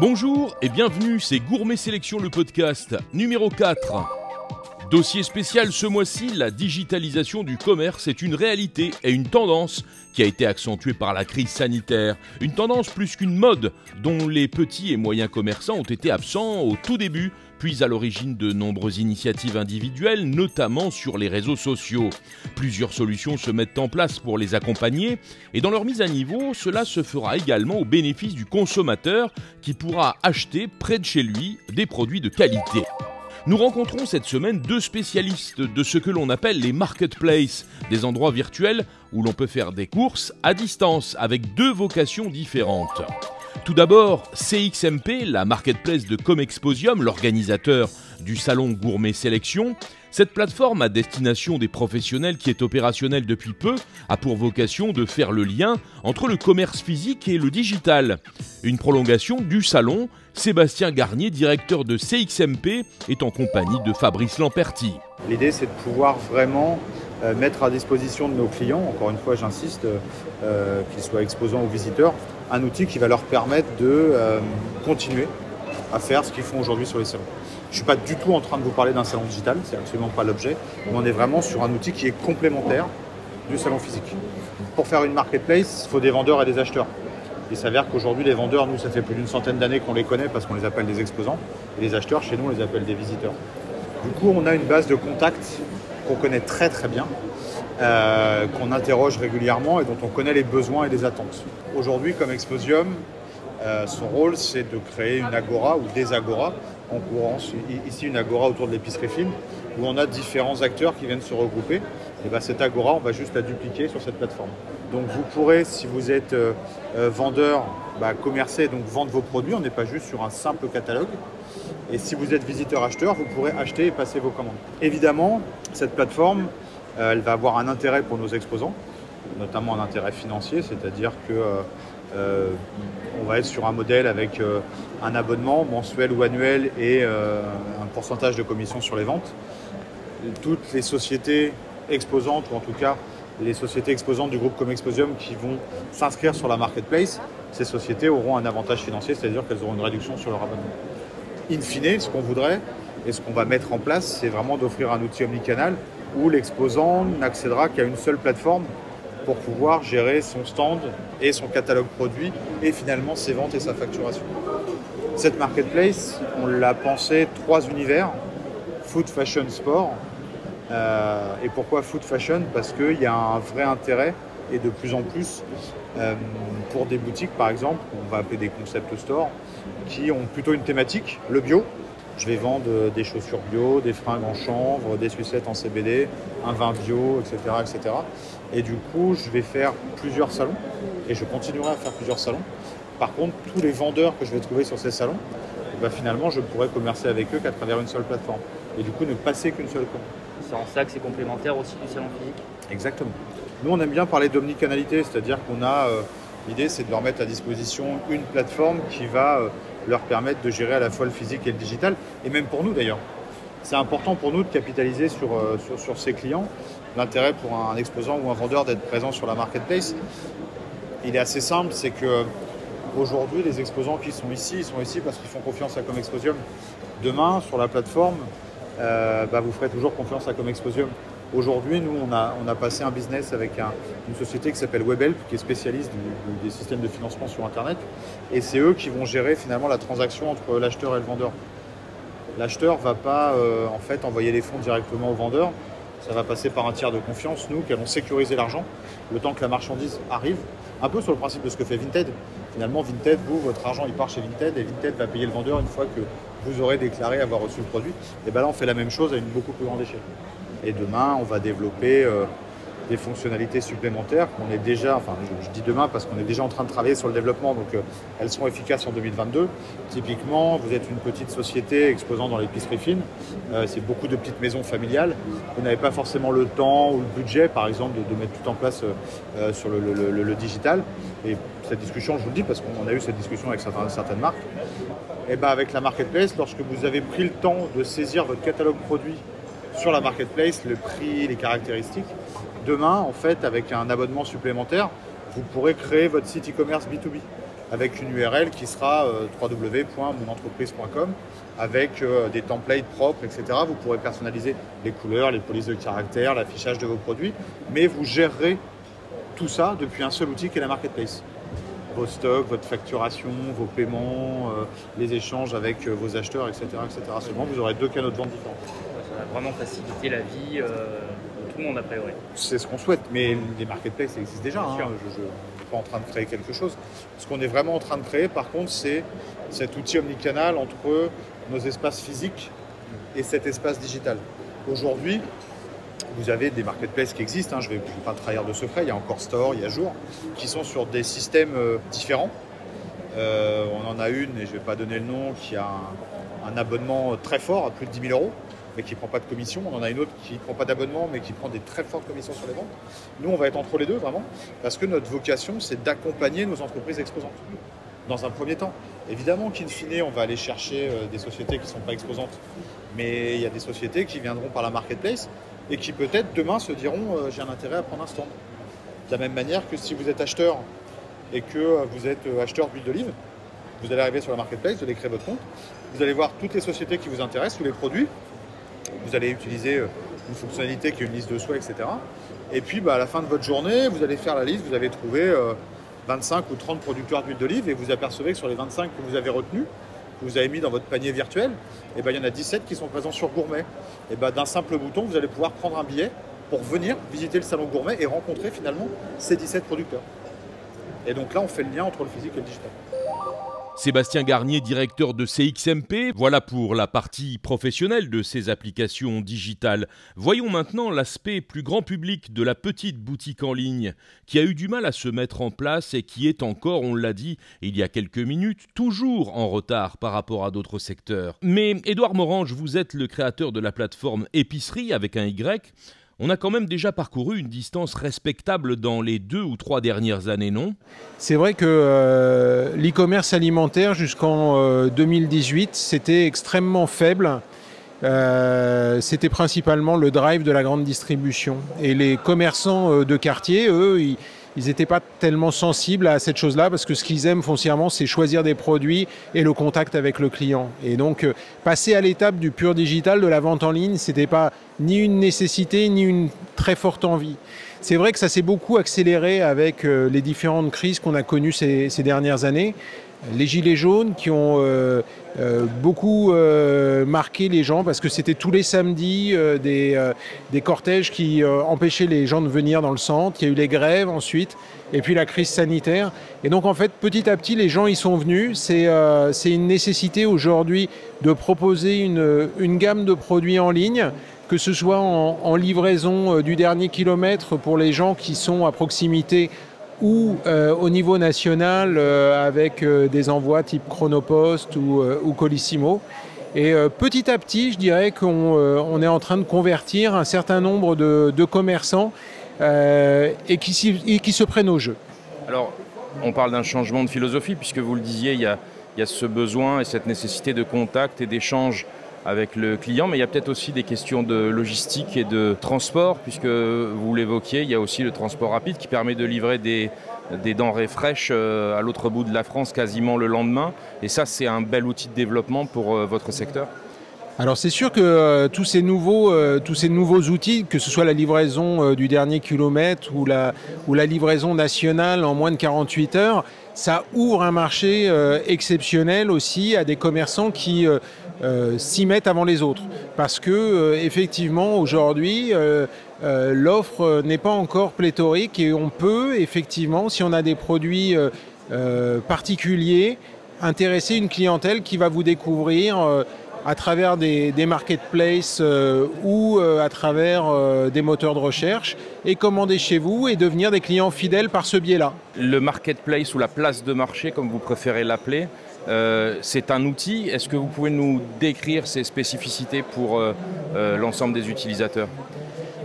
Bonjour et bienvenue, c'est Gourmet Sélection le podcast numéro 4. Dossier spécial ce mois-ci, la digitalisation du commerce est une réalité et une tendance qui a été accentuée par la crise sanitaire. Une tendance plus qu'une mode dont les petits et moyens commerçants ont été absents au tout début puis à l'origine de nombreuses initiatives individuelles, notamment sur les réseaux sociaux. Plusieurs solutions se mettent en place pour les accompagner, et dans leur mise à niveau, cela se fera également au bénéfice du consommateur qui pourra acheter près de chez lui des produits de qualité. Nous rencontrons cette semaine deux spécialistes de ce que l'on appelle les marketplaces, des endroits virtuels où l'on peut faire des courses à distance avec deux vocations différentes. Tout d'abord, CXMP, la marketplace de Comexposium, l'organisateur du salon Gourmet Sélection. Cette plateforme à destination des professionnels qui est opérationnelle depuis peu a pour vocation de faire le lien entre le commerce physique et le digital. Une prolongation du salon, Sébastien Garnier, directeur de CXMP, est en compagnie de Fabrice Lamperti. L'idée c'est de pouvoir vraiment euh, mettre à disposition de nos clients, encore une fois j'insiste, euh, qu'ils soient exposants ou visiteurs, un outil qui va leur permettre de euh, continuer à faire ce qu'ils font aujourd'hui sur les salons. Je ne suis pas du tout en train de vous parler d'un salon digital, c'est absolument pas l'objet, mais on est vraiment sur un outil qui est complémentaire du salon physique. Pour faire une marketplace, il faut des vendeurs et des acheteurs. Il s'avère qu'aujourd'hui, les vendeurs, nous, ça fait plus d'une centaine d'années qu'on les connaît parce qu'on les appelle des exposants, et les acheteurs, chez nous, on les appelle des visiteurs. Du coup, on a une base de contacts qu'on connaît très très bien, euh, qu'on interroge régulièrement et dont on connaît les besoins et les attentes. Aujourd'hui, comme Exposium, euh, son rôle, c'est de créer une agora ou des agoras, en courant ici une agora autour de l'épicerie fine, où on a différents acteurs qui viennent se regrouper. Et bien cette agora, on va juste la dupliquer sur cette plateforme. Donc vous pourrez, si vous êtes euh, vendeur, bah, commercer, donc vendre vos produits. On n'est pas juste sur un simple catalogue. Et si vous êtes visiteur-acheteur, vous pourrez acheter et passer vos commandes. Évidemment, cette plateforme, elle va avoir un intérêt pour nos exposants, notamment un intérêt financier, c'est-à-dire que euh, euh, on va être sur un modèle avec un abonnement mensuel ou annuel et un pourcentage de commission sur les ventes. Toutes les sociétés exposantes, ou en tout cas les sociétés exposantes du groupe Comexposium qui vont s'inscrire sur la marketplace, ces sociétés auront un avantage financier, c'est-à-dire qu'elles auront une réduction sur leur abonnement. In fine, ce qu'on voudrait et ce qu'on va mettre en place, c'est vraiment d'offrir un outil omnicanal où l'exposant n'accédera qu'à une seule plateforme pour pouvoir gérer son stand et son catalogue produit et finalement ses ventes et sa facturation. Cette marketplace, on l'a pensé trois univers, food, fashion, sport. Euh, et pourquoi food fashion? Parce qu'il y a un vrai intérêt et de plus en plus euh, pour des boutiques par exemple, on va appeler des concept stores, qui ont plutôt une thématique, le bio, je vais vendre des chaussures bio, des fringues en chanvre, des sucettes en CBD, un vin bio, etc., etc. Et du coup, je vais faire plusieurs salons et je continuerai à faire plusieurs salons. Par contre, tous les vendeurs que je vais trouver sur ces salons, ben, finalement, je pourrais commercer avec eux qu'à travers une seule plateforme. Et du coup, ne passer qu'une seule commande. C'est en ça que c'est complémentaire aussi du salon physique Exactement. Nous, on aime bien parler d'omnicanalité, c'est-à-dire qu'on a. Euh, l'idée, c'est de leur mettre à disposition une plateforme qui va euh, leur permettre de gérer à la fois le physique et le digital, et même pour nous d'ailleurs. C'est important pour nous de capitaliser sur, euh, sur, ces clients. L'intérêt pour un exposant ou un vendeur d'être présent sur la marketplace, il est assez simple, c'est que aujourd'hui les exposants qui sont ici, ils sont ici parce qu'ils font confiance à Comexposium. Demain, sur la plateforme, euh, bah, vous ferez toujours confiance à Comexposium. Aujourd'hui, nous, on a, passé un business avec une société qui s'appelle Webhelp, qui est spécialiste des systèmes de financement sur Internet. Et c'est eux qui vont gérer finalement la transaction entre l'acheteur et le vendeur. L'acheteur ne va pas euh, en fait envoyer les fonds directement au vendeur. Ça va passer par un tiers de confiance, nous, qui allons sécuriser l'argent le temps que la marchandise arrive. Un peu sur le principe de ce que fait Vinted. Finalement, Vinted, vous, votre argent, il part chez Vinted et Vinted va payer le vendeur une fois que vous aurez déclaré avoir reçu le produit. Et bien là, on fait la même chose à une beaucoup plus grande échelle. Et demain, on va développer euh, des fonctionnalités supplémentaires qu'on est déjà, enfin je, dis demain parce qu'on est déjà en train de travailler sur le développement, donc euh, elles seront efficaces en 2022. Typiquement, vous êtes une petite société exposant dans l'épicerie fine, euh, c'est beaucoup de petites maisons familiales, vous n'avez pas forcément le temps ou le budget par exemple de, mettre tout en place sur le, digital. Et cette discussion, je vous le dis parce qu'on a eu cette discussion avec certaines, certaines marques, et ben avec la marketplace, lorsque vous avez pris le temps de saisir votre catalogue produit sur la marketplace, le prix, les caractéristiques. Demain, en fait, avec un abonnement supplémentaire, vous pourrez créer votre site e-commerce B2B. avec une URL qui sera www.monentreprise.com avec des templates propres, etc. Vous pourrez personnaliser les couleurs, les polices de caractère, l'affichage de vos produits, mais vous gérerez tout ça depuis un seul outil qui est la marketplace vos stocks, votre facturation, vos paiements, euh, les échanges avec euh, vos acheteurs, etc., etc. Seulement, vous aurez deux canaux de vente différents. Vraiment faciliter la vie euh, de tout le monde, a priori. C'est ce qu'on souhaite, mais les marketplaces existent déjà. Hein. Je ne suis pas en train de créer quelque chose. Ce qu'on est vraiment en train de créer, par contre, c'est cet outil omnicanal entre nos espaces physiques et cet espace digital. Aujourd'hui, vous avez des marketplaces qui existent, hein, je ne vais pas trahir de secret, il y a encore Store, il y a Jour, qui sont sur des systèmes euh, différents. Euh, on en a une, et je ne vais pas donner le nom, qui a un, abonnement très fort, à plus de 10 000 euros, mais qui ne prend pas de commission. On en a une autre qui ne prend pas d'abonnement, mais qui prend des très fortes commissions sur les ventes. Nous, on va être entre les deux, vraiment, parce que notre vocation, c'est d'accompagner nos entreprises exposantes, dans un premier temps. Évidemment qu'in fine, on va aller chercher euh, des sociétés qui ne sont pas exposantes, mais il y a des sociétés qui viendront par la marketplace et qui peut-être demain se diront euh, j'ai un intérêt à prendre un stand. De la même manière que si vous êtes acheteur et que euh, vous êtes acheteur d'huile d'olive, vous allez arriver sur la marketplace, vous allez créer votre compte, vous allez voir toutes les sociétés qui vous intéressent, tous les produits, vous allez utiliser une fonctionnalité qui est une liste de souhaits, etc. Et puis bah, à la fin de votre journée, vous allez faire la liste, vous avez trouvé 25 ou 30 producteurs d'huile d'olive et vous apercevez que sur les 25 que vous avez retenus, que vous avez mis dans votre panier virtuel, et eh ben, il y en a 17 qui sont présents sur Gourmet. Et eh ben, d'un simple bouton, vous allez pouvoir prendre un billet pour venir visiter le salon Gourmet et rencontrer finalement ces 17 producteurs. Et donc là, on fait le lien entre le physique et le digital. Sébastien Garnier, directeur de CXMP, voilà pour la partie professionnelle de ces applications digitales. Voyons maintenant l'aspect plus grand public de la petite boutique en ligne, qui a eu du mal à se mettre en place et qui est encore, on l'a dit il y a quelques minutes, toujours en retard par rapport à d'autres secteurs. Mais Édouard Morange, vous êtes le créateur de la plateforme Épicerie avec un Y on a quand même déjà parcouru une distance respectable dans les deux ou trois dernières années, non? C'est vrai que euh, l'e-commerce alimentaire jusqu'en 2018, euh, c'était extrêmement faible. Euh, c'était principalement le drive de la grande distribution. Et les commerçants de quartier, eux, ils ils n'étaient pas tellement sensibles à cette chose-là parce que ce qu'ils aiment foncièrement, c'est choisir des produits et le contact avec le client. Et donc, euh, passer à l'étape du pur digital, de la vente en ligne, ce n'était pas ni une nécessité ni une très forte envie. C'est vrai que ça s'est beaucoup accéléré avec euh, les différentes crises qu'on a connues ces, ces dernières années les gilets jaunes qui ont euh, euh, beaucoup euh, marqué les gens parce que c'était tous les samedis des, cortèges qui empêchaient les gens de venir dans le centre. Il y a eu les grèves ensuite et puis la crise sanitaire. Et donc en fait petit à petit les gens y sont venus. C'est une nécessité aujourd'hui de proposer une, gamme de produits en ligne que ce soit en livraison du dernier kilomètre pour les gens qui sont à proximité ou euh, au niveau national euh, avec euh, des envois type Chronopost ou, Colissimo. Et petit à petit, je dirais qu'on est en train de convertir un certain nombre de, commerçants et qui, se prennent au jeu. Alors, on parle d'un changement de philosophie, puisque vous le disiez, il y a ce besoin et cette nécessité de contact et d'échange avec le client, mais il y a peut-être aussi des questions de logistique et de transport, puisque vous l'évoquiez, il y a aussi le transport rapide qui permet de livrer des, denrées fraîches euh, à l'autre bout de la France quasiment le lendemain. Et ça, c'est un bel outil de développement pour euh, votre secteur alors c'est sûr que euh, tous, ces nouveaux, outils, que ce soit la livraison du dernier kilomètre ou la livraison nationale en moins de 48 heures, ça ouvre un marché exceptionnel aussi à des commerçants qui euh, s'y mettent avant les autres. Parce que euh, effectivement aujourd'hui euh, l'offre n'est pas encore pléthorique et on peut effectivement, si on a des produits particuliers, intéresser une clientèle qui va vous découvrir à travers des, marketplaces ou à travers des moteurs de recherche et commander chez vous et devenir des clients fidèles par ce biais-là. Le marketplace ou la place de marché, comme vous préférez l'appeler, euh, c'est un outil. Est-ce que vous pouvez nous décrire ses spécificités pour euh, euh, l'ensemble des utilisateurs?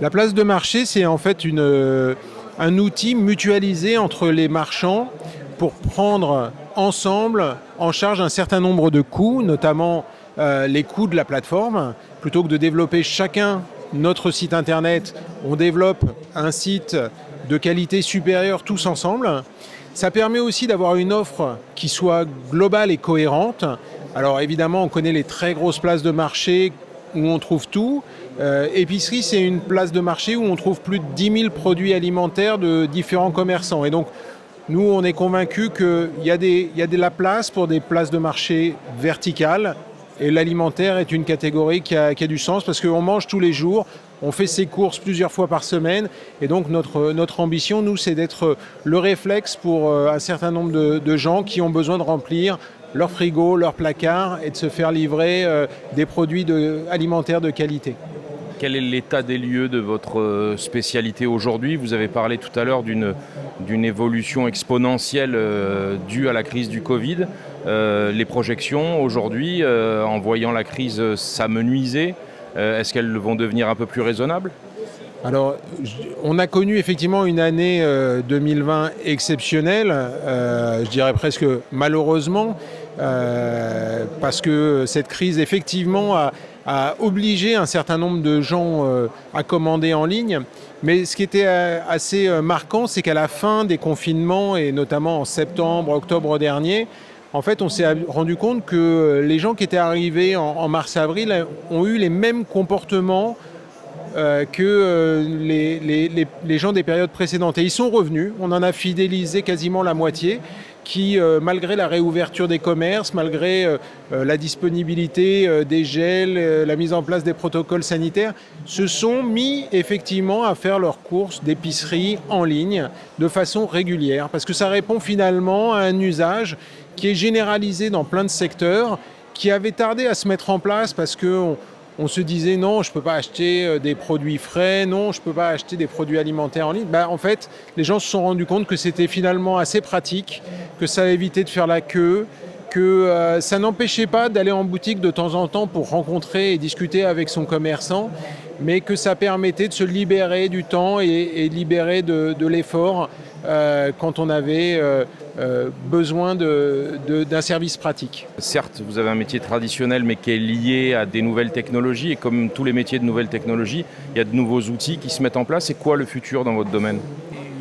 La place de marché, c'est en fait un outil mutualisé entre les marchands pour prendre ensemble en charge un certain nombre de coûts, notamment les coûts de la plateforme. Plutôt que de développer chacun notre site internet, on développe un site de qualité supérieure tous ensemble. Ça permet aussi d'avoir une offre qui soit globale et cohérente. Alors évidemment, on connaît les très grosses places de marché où on trouve tout. Euh, épicerie, c'est une place de marché où on trouve plus de 10 000 produits alimentaires de différents commerçants. Et donc, nous, on est convaincus qu'il y, y a de la place pour des places de marché verticales. Et l'alimentaire est une catégorie qui a, du sens parce qu'on mange tous les jours, on fait ses courses plusieurs fois par semaine. Et donc, notre, notre ambition, nous, c'est d'être le réflexe pour euh, un certain nombre de, gens qui ont besoin de remplir leur frigo, leur placard et de se faire livrer euh, des produits de, alimentaires de qualité. Quel est l'état des lieux de votre euh, spécialité aujourd'hui? Vous avez parlé tout à l'heure d'une, évolution exponentielle due à la crise du Covid. Euh, les projections aujourd'hui, euh, en voyant la crise s'amenuiser, euh, est-ce qu'elles vont devenir un peu plus raisonnables? Alors, on a connu effectivement une année euh, 2020 exceptionnelle, je dirais presque malheureusement, parce que cette crise effectivement a, obligé un certain nombre de gens à commander en ligne. Mais ce qui était assez marquant, c'est qu'à la fin des confinements, et notamment en septembre, octobre dernier, en fait, on s'est rendu compte que les gens qui étaient arrivés en, mars-avril ont eu les mêmes comportements euh, que euh, les, gens des périodes précédentes. Et ils sont revenus, on en a fidélisé quasiment la moitié, qui, euh, malgré la réouverture des commerces, malgré la disponibilité des gels, la mise en place des protocoles sanitaires, se sont mis effectivement à faire leurs courses d'épicerie en ligne de façon régulière, parce que ça répond finalement à un usage qui est généralisé dans plein de secteurs, qui avait tardé à se mettre en place parce que on, se disait non, je ne peux pas acheter des produits frais, non, je ne peux pas acheter des produits alimentaires en ligne. Ben, en fait, les gens se sont rendus compte que c'était finalement assez pratique, que ça évitait de faire la queue, que euh, ça n'empêchait pas d'aller en boutique de temps en temps pour rencontrer et discuter avec son commerçant, mais que ça permettait de se libérer du temps et, et libérer de, l'effort euh, quand on avait euh, euh, besoin d'un service pratique. Certes, vous avez un métier traditionnel, mais qui est lié à des nouvelles technologies. Et comme tous les métiers de nouvelles technologies, il y a de nouveaux outils qui se mettent en place. C'est quoi le futur dans votre domaine?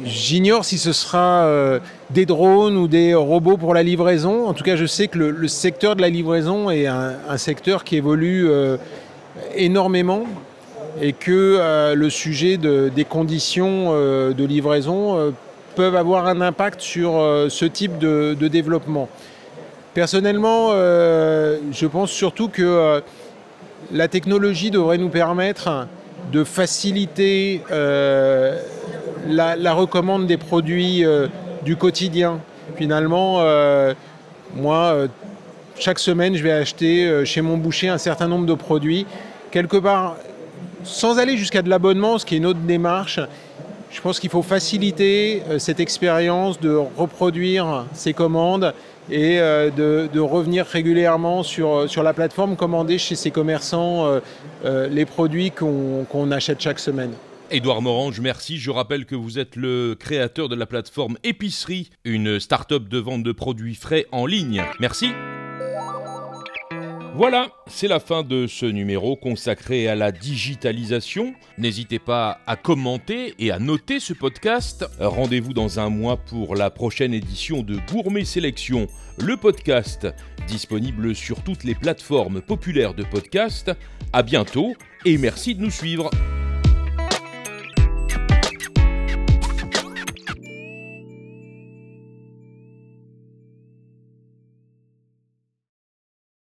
J'ignore si ce sera euh, des drones ou des robots pour la livraison. En tout cas, je sais que le, le secteur de la livraison est un, un secteur qui évolue euh, énormément et que le sujet de, des conditions de livraison peuvent avoir un impact sur euh, ce type de, développement. Personnellement, euh, je pense surtout que euh, la technologie devrait nous permettre de faciliter la, la, recommande des produits du quotidien. Finalement, moi, chaque semaine, je vais acheter chez mon boucher un certain nombre de produits. Quelque part, sans aller jusqu'à de l'abonnement, ce qui est une autre démarche, je pense qu'il faut faciliter euh, cette expérience de reproduire ces commandes et euh, de, revenir régulièrement sur, euh, sur la plateforme, commander chez ces commerçants les produits qu'on qu achète chaque semaine. Édouard Morange, merci. Je rappelle que vous êtes le créateur de la plateforme Épicerie, une start-up de vente de produits frais en ligne. Merci. Voilà, c'est la fin de ce numéro consacré à la digitalisation. N'hésitez pas à commenter et à noter ce podcast. Rendez-vous dans un mois pour la prochaine édition de Gourmet Sélection, le podcast, disponible sur toutes les plateformes populaires de podcast. À bientôt et merci de nous suivre.